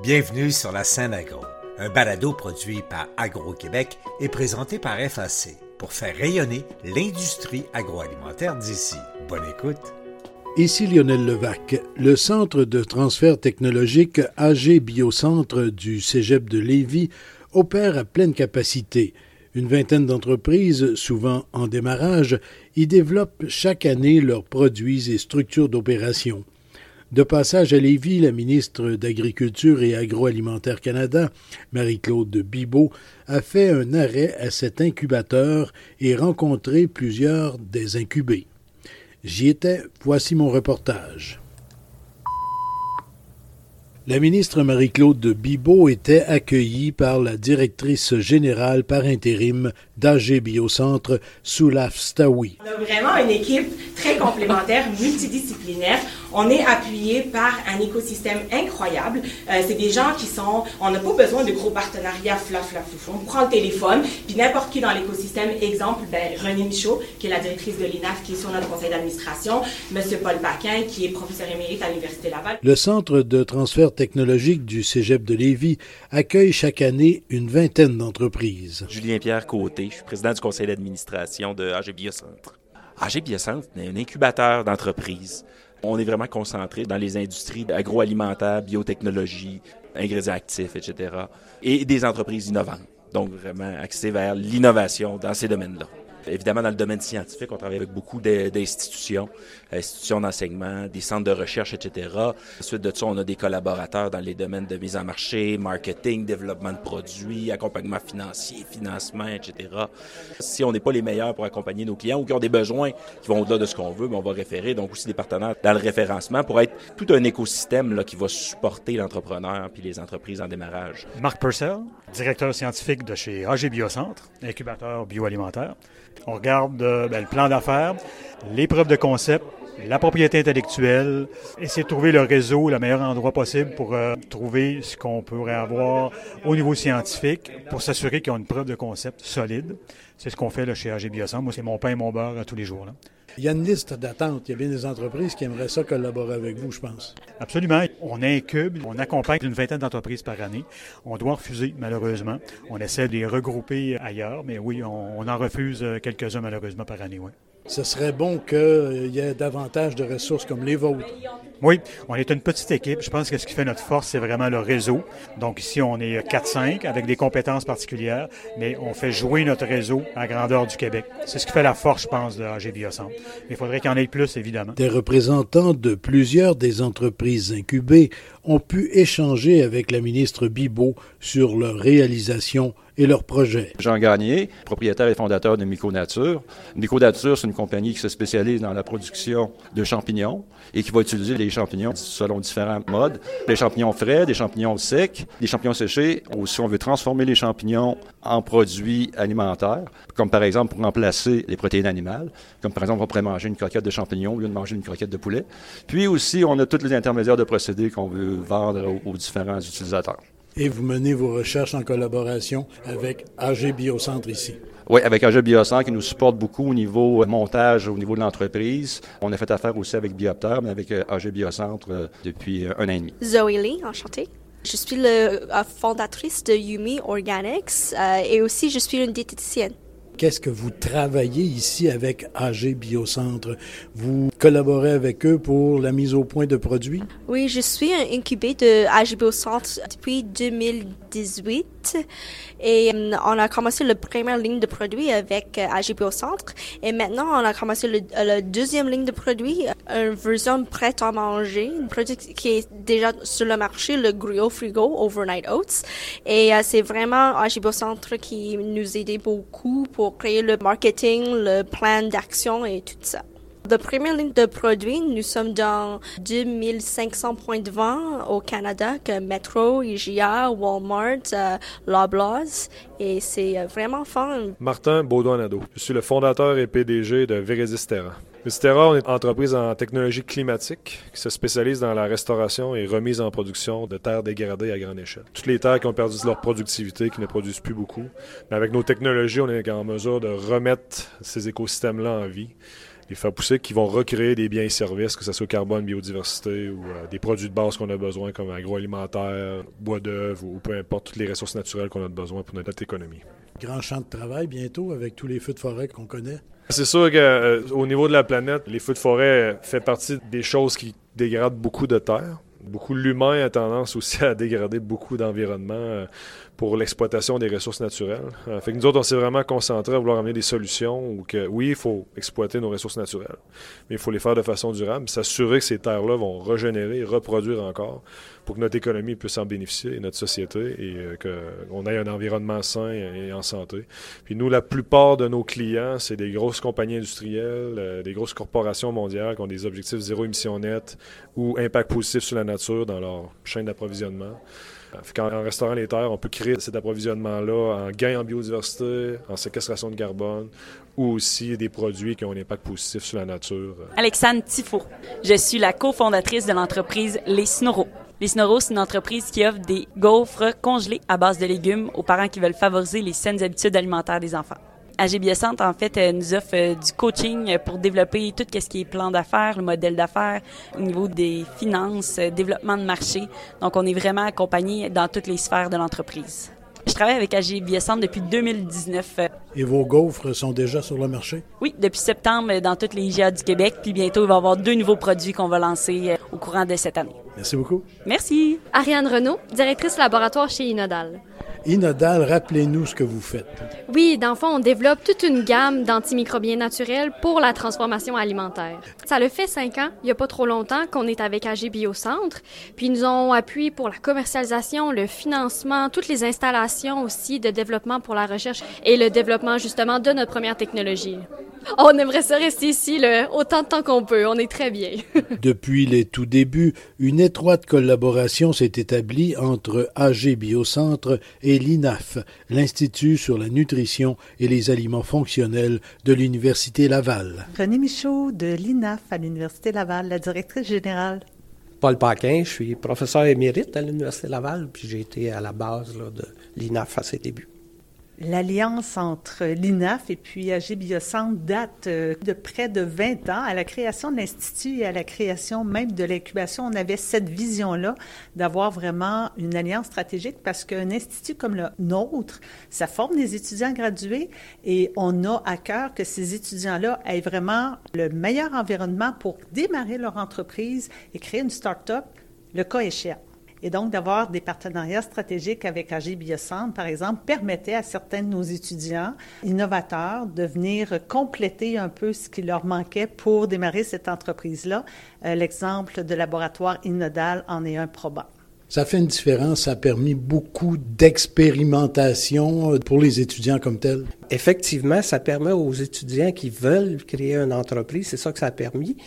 Bienvenue sur la scène agro, un balado produit par Agro-Québec et présenté par FAC pour faire rayonner l'industrie agroalimentaire d'ici. Bonne écoute. Ici Lionel Levac. Le centre de transfert technologique AG Biocentre du Cégep de Lévis opère à pleine capacité. Une vingtaine d'entreprises, souvent en démarrage, y développent chaque année leurs produits et structures d'opération. De passage à Lévis, la ministre d'Agriculture et Agroalimentaire Canada, Marie-Claude Bibeau, a fait un arrêt à cet incubateur et rencontré plusieurs des incubés. J'y étais, voici mon reportage. La ministre Marie-Claude Bibeau était accueillie par la directrice générale par intérim d'AG Biocentre, Soulaf Stawi. On a vraiment une équipe très complémentaire, multidisciplinaire. On est appuyé par un écosystème incroyable. Euh, c'est des gens qui sont, on n'a pas besoin de gros partenariats fla fla fou. On prend le téléphone, puis n'importe qui dans l'écosystème, exemple, ben, René Michaud, qui est la directrice de l'INAF, qui est sur notre conseil d'administration, Monsieur Paul Paquin, qui est professeur émérite à l'Université Laval. Le Centre de transfert technologique du Cégep de Lévis accueille chaque année une vingtaine d'entreprises. Julien-Pierre Côté, je suis président du conseil d'administration de AG Biocentre. AG Biocentre est un incubateur d'entreprises. On est vraiment concentré dans les industries agroalimentaires, biotechnologie, ingrédients actifs, etc. Et des entreprises innovantes. Donc vraiment axé vers l'innovation dans ces domaines-là. Évidemment, dans le domaine scientifique, on travaille avec beaucoup d'institutions, institutions d'enseignement, des centres de recherche, etc. Ensuite de ça, on a des collaborateurs dans les domaines de mise en marché, marketing, développement de produits, accompagnement financier, financement, etc. Si on n'est pas les meilleurs pour accompagner nos clients ou qui ont des besoins qui vont au-delà de ce qu'on veut, mais on va référer donc aussi des partenaires dans le référencement pour être tout un écosystème qui va supporter l'entrepreneur puis les entreprises en démarrage. Marc Purcell, directeur scientifique de chez AG Biocentre, incubateur bioalimentaire. On regarde euh, ben, le plan d'affaires, les preuves de concept, la propriété intellectuelle, essayer de trouver le réseau, le meilleur endroit possible pour euh, trouver ce qu'on pourrait avoir au niveau scientifique pour s'assurer qu'ils ont une preuve de concept solide. C'est ce qu'on fait là, chez AG Biocentre. Moi, c'est mon pain et mon beurre tous les jours. Là. Il y a une liste d'attente. Il y a bien des entreprises qui aimeraient ça collaborer avec vous, je pense. Absolument. On incube, on accompagne une vingtaine d'entreprises par année. On doit refuser, malheureusement. On essaie de les regrouper ailleurs, mais oui, on, en refuse quelques-uns, malheureusement, par année, oui ce serait bon qu'il y ait davantage de ressources comme les vôtres. Oui, on est une petite équipe. Je pense que ce qui fait notre force, c'est vraiment le réseau. Donc ici, on est 4-5 avec des compétences particulières, mais on fait jouer notre réseau à grandeur du Québec. C'est ce qui fait la force, je pense, de AG Biocentre. Mais il faudrait qu'il y en ait plus, évidemment. Des représentants de plusieurs des entreprises incubées ont pu échanger avec la ministre Bibot sur leur réalisation et leurs projets. Jean Gagné, propriétaire et fondateur de Myconature. Myconature, c'est une compagnie qui se spécialise dans la production de champignons et qui va utiliser les champignons selon différents modes. Les champignons frais, des champignons secs, des champignons séchés. Aussi, on veut transformer les champignons en produits alimentaires, comme par exemple pour remplacer les protéines animales, comme par exemple on pourrait manger une croquette de champignons au lieu de manger une croquette de poulet. Puis aussi, on a tous les intermédiaires de procédés qu'on veut vendre aux différents utilisateurs et vous menez vos recherches en collaboration avec AG Biocentre ici. Oui, avec AG Biocentre qui nous supporte beaucoup au niveau montage, au niveau de l'entreprise. On a fait affaire aussi avec Biopter, mais avec euh, AG Biocentre euh, depuis euh, un an et demi. Zoé Lee, enchantée. Je suis la fondatrice de Yumi Organics et aussi je suis une diététicienne. Qu'est-ce que vous travaillez ici avec AG Biocentre? Vous collaborez avec eux pour la mise au point de produits? Oui, je suis un incubé de AG Biocentre depuis 2018 et euh, on a commencé la première ligne de produits avec euh, AG Biocentre et maintenant on a commencé euh, la deuxième ligne de produits, une version prête à manger, un produit qui est déjà sur le marché, le Griot Frigo Overnight Oats. Et c'est vraiment AG Biocentre qui nous aidait beaucoup pour créer le marketing, le plan d'action et tout ça. La première ligne de produits, nous sommes dans 2500 points de vente au Canada, que Metro, IGA, Walmart, euh, Loblaws, et c'est euh, vraiment fun. Martin Baudouin-Nadeau. Je suis le fondateur et PDG de Veresistera. Terra, est une entreprise en technologie climatique qui se spécialise dans la restauration et remise en production de terres dégradées à grande échelle. Toutes les terres qui ont perdu leur productivité, qui ne produisent plus beaucoup. Mais avec nos technologies, on est en mesure de remettre ces écosystèmes-là en vie des faire pousser qui vont recréer des biens et services, que ce soit carbone, biodiversité ou euh, des produits de base qu'on a besoin comme agroalimentaire, bois d'œuvre ou peu importe toutes les ressources naturelles qu'on a besoin pour notre économie. Grand champ de travail bientôt avec tous les feux de forêt qu'on connaît. C'est sûr qu'au euh, niveau de la planète, les feux de forêt font partie des choses qui dégradent beaucoup de terre. Beaucoup l'humain a tendance aussi à dégrader beaucoup d'environnement euh, pour l'exploitation des ressources naturelles. Euh, fait que nous autres, on s'est vraiment concentré à vouloir amener des solutions où que, oui, il faut exploiter nos ressources naturelles, mais il faut les faire de façon durable, s'assurer que ces terres-là vont régénérer, reproduire encore pour que notre économie puisse en bénéficier et notre société et euh, qu'on ait un environnement sain et en santé. Puis nous, la plupart de nos clients, c'est des grosses compagnies industrielles, euh, des grosses corporations mondiales qui ont des objectifs zéro émission nette ou impact positif sur la nature dans leur chaîne d'approvisionnement. En restaurant les terres, on peut créer cet approvisionnement-là en gain en biodiversité, en séquestration de carbone ou aussi des produits qui ont un impact positif sur la nature. Alexandre Tifo. Je suis la cofondatrice de l'entreprise Les Snoros. Les Snoros, c'est une entreprise qui offre des gaufres congelés à base de légumes aux parents qui veulent favoriser les saines habitudes alimentaires des enfants. AG Biocentre, en fait, euh, nous offre euh, du coaching pour développer tout ce qui est plan d'affaires, le modèle d'affaires, au niveau des finances, euh, développement de marché. Donc, on est vraiment accompagné dans toutes les sphères de l'entreprise. Je travaille avec AG Biocentre depuis 2019. Et vos gaufres sont déjà sur le marché? Oui, depuis septembre dans toutes les IGA du Québec. Puis bientôt, il va y avoir deux nouveaux produits qu'on va lancer au courant de cette année. Merci beaucoup. Merci. Ariane Renault, directrice laboratoire chez Inodal. Inodal, rappelez-nous ce que vous faites. Oui, dans le fond, on développe toute une gamme d'antimicrobiens naturels pour la transformation alimentaire. Ça le fait cinq ans, il n'y a pas trop longtemps, qu'on est avec AG Biocentre. Puis ils nous ont appuyé pour la commercialisation, le financement, toutes les installations aussi de développement pour la recherche et le développement justement de notre première technologie. On aimerait ça rester ici le autant de temps qu'on peut. On est très bien. Depuis les tout débuts, une étroite collaboration s'est établie entre AG Biocentre et l'INAF, l'Institut sur la nutrition et les aliments fonctionnels de l'Université Laval. René Michaud de l'INAF à l'Université Laval, la directrice générale. Paul Paquin, je suis professeur émérite à l'Université Laval, puis j'ai été à la base de l'INAF à ses débuts. L'alliance entre l'INAF et puis AG Biocentre date euh, de près de 20 ans. À la création de l'Institut et à la création même de l'incubation, on avait cette vision-là d'avoir vraiment une alliance stratégique parce qu'un institut comme le nôtre, ça forme des étudiants gradués et on a à cœur que ces étudiants-là aient vraiment le meilleur environnement pour démarrer leur entreprise et créer une start-up, le cas échéant. Et donc, d'avoir des partenariats stratégiques avec AG Biocentre, par exemple, permettait à certains de nos étudiants innovateurs de venir compléter un peu ce qui leur manquait pour démarrer cette entreprise-là. Euh, l'exemple de laboratoire Inodal en est un probant. Ça fait une différence, ça a permis beaucoup d'expérimentation euh, pour les étudiants comme tels. Effectivement, ça permet aux étudiants qui veulent créer une entreprise, c'est ça que ça a permis,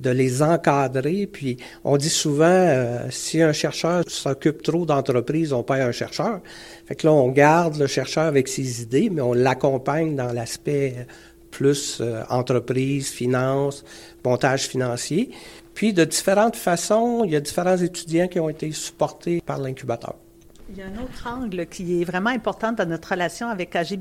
de les encadrer. Puis on dit souvent, euh, si un chercheur s'occupe trop d'entreprises, on perd un chercheur. Fait que là, on garde le chercheur avec ses idées, mais on l'accompagne dans l'aspect plus euh, entreprise, finance, montage financier. Puis de différentes façons, il y a différents étudiants qui ont été supportés par l'incubateur. Il y a un autre angle qui est vraiment important dans notre relation avec AG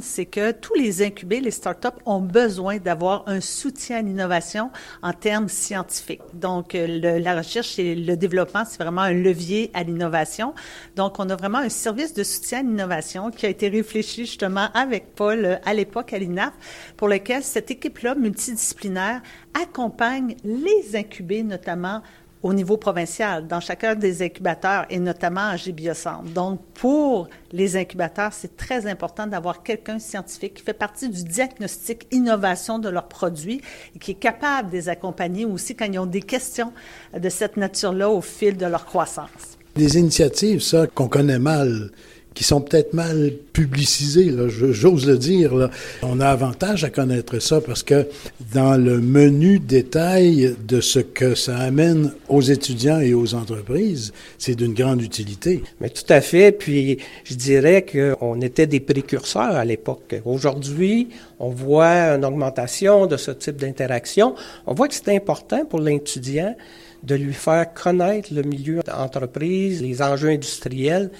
c'est que tous les incubés, les startups ont besoin d'avoir un soutien à l'innovation en termes scientifiques. Donc, euh, la recherche et le développement, c'est vraiment un levier à l'innovation. Donc, on a vraiment un service de soutien à l'innovation qui a été réfléchi justement avec Paul euh, à l'époque à l'INAF, pour lequel cette équipe-là multidisciplinaire accompagne les incubés, notamment au niveau provincial, dans chacun des incubateurs et notamment à Biocentre. Donc, pour les incubateurs, c'est très important d'avoir quelqu'un scientifique qui fait partie du diagnostic innovation de leurs produits et qui est capable de les accompagner aussi quand ils ont des questions de cette nature-là au fil de leur croissance. Des initiatives, ça, qu'on connaît mal qui sont peut-être mal publicisés, j'ose le dire. On a avantage à connaître ça parce que dans le menu détail de ce que ça amène aux étudiants et aux entreprises, c'est d'une grande utilité. Mais tout à fait. Puis je dirais qu'on était des précurseurs à l'époque. Aujourd'hui, on voit une augmentation de ce type d'interaction. On voit que c'est important pour l'étudiant de lui faire connaître le milieu d'entreprise, les enjeux industriels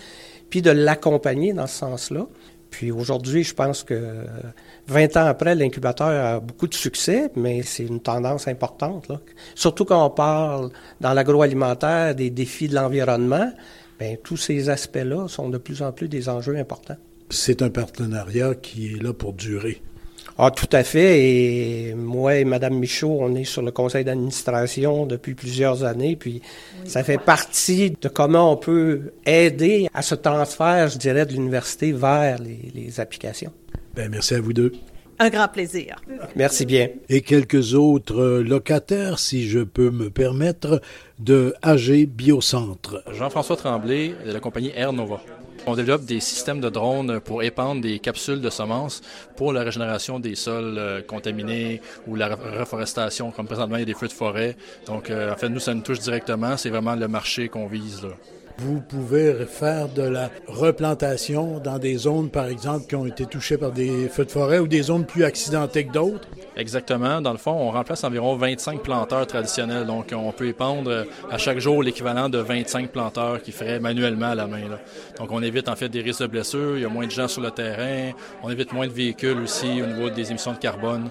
puis de l'accompagner dans ce sens-là. Puis aujourd'hui, je pense que 20 ans après, l'incubateur a beaucoup de succès, mais c'est une tendance importante. Surtout quand on parle dans l'agroalimentaire des défis de l'environnement, bien, tous ces aspects-là sont de plus en plus des enjeux importants. C'est un partenariat qui est là pour durer. Ah, tout à fait. Et moi et Mme Michaud, on est sur le conseil d'administration depuis plusieurs années. Puis ça fait partie de comment on peut aider à ce transfert, je dirais, de l'université vers les, les applications. Bien, merci à vous deux. Un grand plaisir. Merci bien. Et quelques autres locataires, si je peux me permettre, de AG Biocentre. Jean-François Tremblay de la compagnie Air Nova. On développe des systèmes de drones pour épandre des capsules de semences pour la régénération des sols euh, contaminés ou la reforestation, comme présentement il y a des feux de forêt. Donc, euh, en fait, nous, ça nous touche directement. C'est vraiment le marché qu'on vise. Vous pouvez faire de la replantation dans des zones, par exemple, qui ont été touchées par des feux de forêt ou des zones plus accidentées que d'autres? Exactement. Dans le fond, on remplace environ 25 planteurs traditionnels. Donc, on peut épandre à chaque jour l'équivalent de 25 planteurs qui feraient manuellement à la main. Donc, on évite en fait des risques de blessures. Il y a moins de gens sur le terrain. On évite moins de véhicules aussi au niveau des émissions de carbone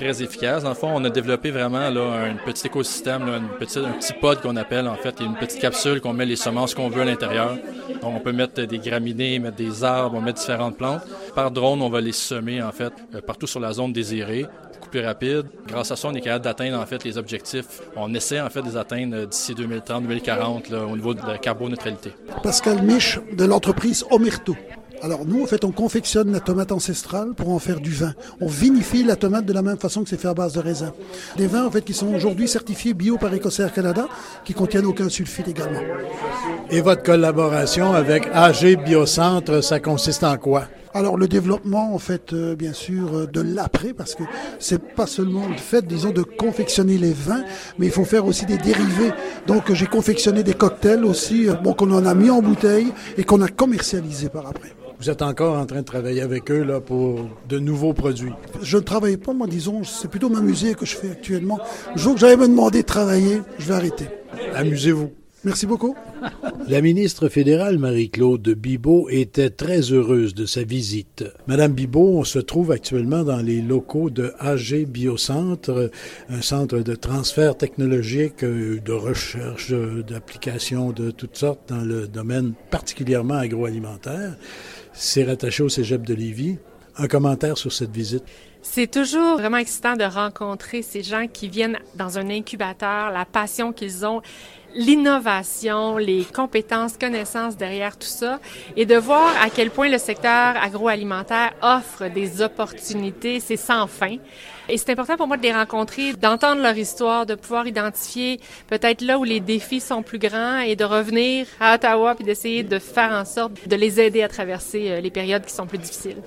très efficace. Dans le fond, on a développé vraiment là, un petit écosystème, une petite, un petit pod qu'on appelle en fait, une petite capsule qu'on met les semences qu'on veut à l'intérieur. Donc, on peut mettre des graminées, mettre des arbres, on met différentes plantes. Par drone, on va les semer en fait euh, partout sur la zone désirée beaucoup plus rapide. Grâce à ça, on est capable d'atteindre en fait les objectifs. On essaie en fait de les atteindre d'ici 2030-2040 au niveau de la carboneutralité. Pascal Mich de l'entreprise Omerto. Alors nous, en fait, on confectionne la tomate ancestrale pour en faire du vin. On vinifie la tomate de la même façon que c'est fait à base de raisin. Des vins, en fait, qui sont aujourd'hui certifiés bio par Écossaire Canada, qui contiennent aucun sulfite également. Et votre collaboration avec AG Biocentre, ça consiste en quoi? Alors le développement, en fait, euh, bien sûr, euh, de l'après, parce que c'est pas seulement le fait, disons, de confectionner les vins, mais il faut faire aussi des dérivés. Donc j'ai confectionné des cocktails aussi, euh, bon, qu'on en a mis en bouteille et qu'on a commercialisé par après. Vous êtes encore en train de travailler avec eux là, pour de nouveaux produits? Je ne travaille pas, moi, disons, c'est plutôt m'amuser que je fais actuellement. Le jour que j'allais me demander de travailler, je vais arrêter. Amusez-vous. Merci beaucoup. La ministre fédérale Marie-Claude Bibeau était très heureuse de sa visite. Madame Bibeau, on se trouve actuellement dans les locaux de AG Biocentre, un centre de transfert technologique, euh, de recherche, d'applications de toutes sortes dans le domaine particulièrement agroalimentaire. C'est rattaché au Cégep de Lévis. Un commentaire sur cette visite? C'est toujours vraiment excitant de rencontrer ces gens qui viennent dans un incubateur, la passion qu'ils ont, l'innovation, les compétences, connaissances derrière tout ça et de voir à quel point le secteur agroalimentaire offre des opportunités, c'est sans fin. Et c'est important pour moi de les rencontrer, d'entendre leur histoire, de pouvoir identifier peut-être là où les défis sont plus grands et de revenir à Ottawa puis d'essayer de faire en sorte de les aider à traverser euh, les périodes qui sont plus difficiles.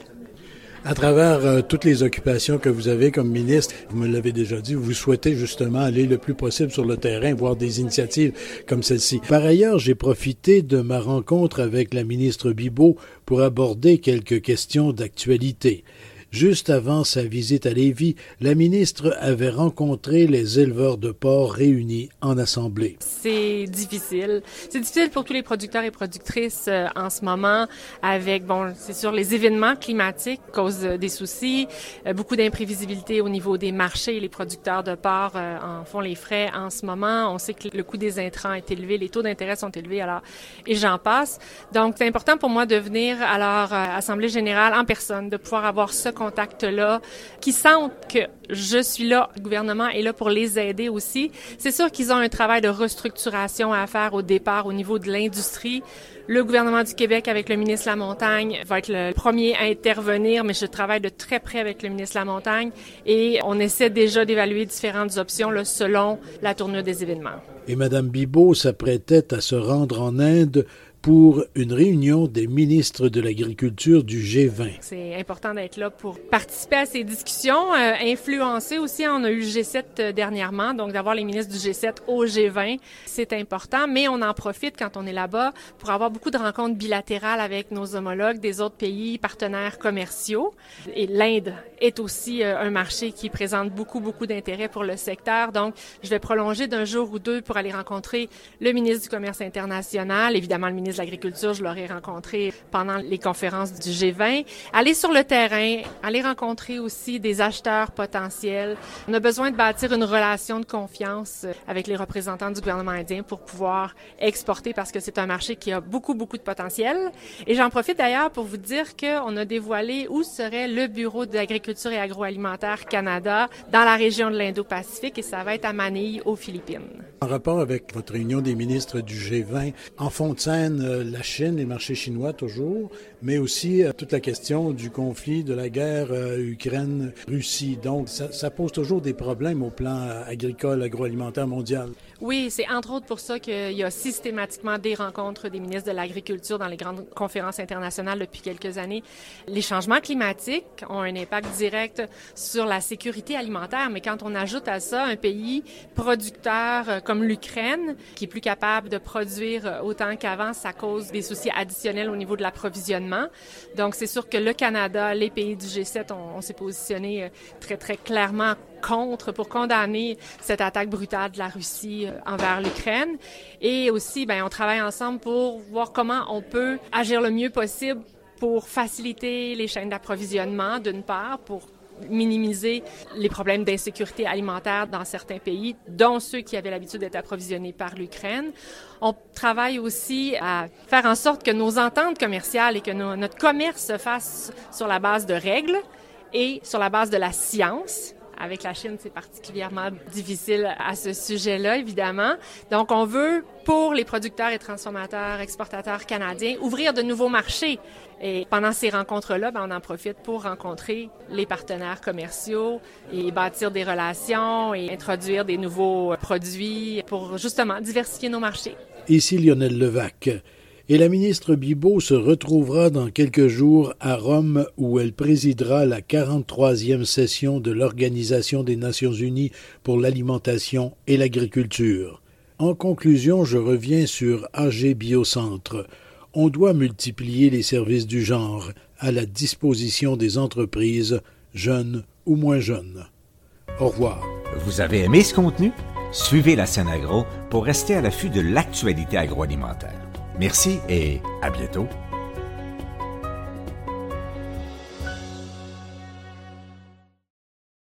À travers euh, toutes les occupations que vous avez comme ministre, vous me l'avez déjà dit, vous souhaitez justement aller le plus possible sur le terrain, voir des initiatives comme celle-ci. Par ailleurs, j'ai profité de ma rencontre avec la ministre Bibot pour aborder quelques questions d'actualité. Juste avant sa visite à Lévis, la ministre avait rencontré les éleveurs de porc réunis en assemblée. C'est difficile. C'est difficile pour tous les producteurs et productrices euh, en ce moment avec, bon, c'est sûr, les événements climatiques causent euh, des soucis, euh, beaucoup d'imprévisibilité au niveau des marchés. Les producteurs de porc en font les frais en ce moment. On sait que le coût des intrants est élevé, les taux d'intérêt sont élevés, alors, et j'en passe. Donc, c'est important pour moi de venir à leur Assemblée générale en personne, de pouvoir avoir ce contact-là, qui sentent que je suis là, le gouvernement est là pour les aider aussi. C'est sûr qu'ils ont un travail de restructuration à faire au départ au niveau de l'industrie. Le gouvernement du Québec avec le ministre La Montagne va être le premier à intervenir, mais je travaille de très près avec le ministre La Montagne et on essaie déjà d'évaluer différentes options selon la tournure des événements. Et Mme Bibot s'apprêtait à se rendre en Inde pour une réunion des ministres de l'Agriculture du G20. C'est important d'être là pour participer à ces discussions, euh, influencer aussi. On a eu le G7 euh, dernièrement, donc d'avoir les ministres du G7 au G20, c'est important, mais on en profite quand on est là-bas pour avoir beaucoup de rencontres bilatérales avec nos homologues des autres pays partenaires commerciaux. Et l'Inde est aussi euh, un marché qui présente beaucoup, beaucoup d'intérêt pour le secteur. Donc, je vais prolonger d'un jour ou deux pour aller rencontrer le ministre du Commerce international, évidemment le ministre de l'Agriculture, je l'aurai rencontré pendant les conférences du G20. Aller sur le terrain, aller rencontrer aussi des acheteurs potentiels. On a besoin de bâtir une relation de confiance avec les représentants du gouvernement indien pour pouvoir exporter parce que c'est un marché qui a beaucoup, beaucoup de potentiel. Et j'en profite d'ailleurs pour vous dire qu'on a dévoilé où serait le bureau d'agriculture et agroalimentaire Canada dans la région de l'Indo-Pacifique et ça va être à Manille, aux Philippines. En rapport avec votre réunion des ministres du G20, en fond euh, la Chine, les marchés chinois toujours, mais aussi euh, toute la question du conflit, de la guerre euh, Ukraine-Russie. Donc, ça, ça, pose toujours des problèmes au plan agricole, agroalimentaire mondial. Oui, c'est entre autres pour ça qu'il y a systématiquement des rencontres des ministres de l'Agriculture dans les grandes conférences internationales depuis quelques années. Les changements climatiques ont un impact direct sur la sécurité alimentaire, mais quand on ajoute à ça un pays producteur comme l'Ukraine, qui est plus capable de produire autant qu'avant, ça cause des soucis additionnels au niveau de l'approvisionnement. Donc, c'est sûr que le Canada, les pays du G7, on, on s'est positionné très, très clairement contre pour condamner cette attaque brutale de la Russie envers l'Ukraine. Et aussi, ben, on travaille ensemble pour voir comment on peut agir le mieux possible pour faciliter les chaînes d'approvisionnement, d'une part, pour minimiser les problèmes d'insécurité alimentaire dans certains pays, dont ceux qui avaient l'habitude d'être approvisionnés par l'Ukraine. On travaille aussi à faire en sorte que nos ententes commerciales et que notre commerce se fasse sur la base de règles et sur la base de la science avec la Chine, c'est particulièrement difficile à ce sujet-là, évidemment. Donc, on veut, pour les producteurs et transformateurs, exportateurs canadiens, ouvrir de nouveaux marchés. Et pendant ces rencontres-là, ben, on en profite pour rencontrer les partenaires commerciaux et bâtir des relations et introduire des nouveaux produits pour justement diversifier nos marchés. Ici Lionel Levac et la ministre Bibot se retrouvera dans quelques jours à Rome où elle présidera la 43e session de l'Organisation des Nations Unies pour l'alimentation et l'agriculture. En conclusion, je reviens sur AG Biocentre. On doit multiplier les services du genre à la disposition des entreprises, jeunes ou moins jeunes. Au revoir. Vous avez aimé ce contenu? Suivez la scène agro pour rester à l'affût de l'actualité agroalimentaire. Merci et à bientôt.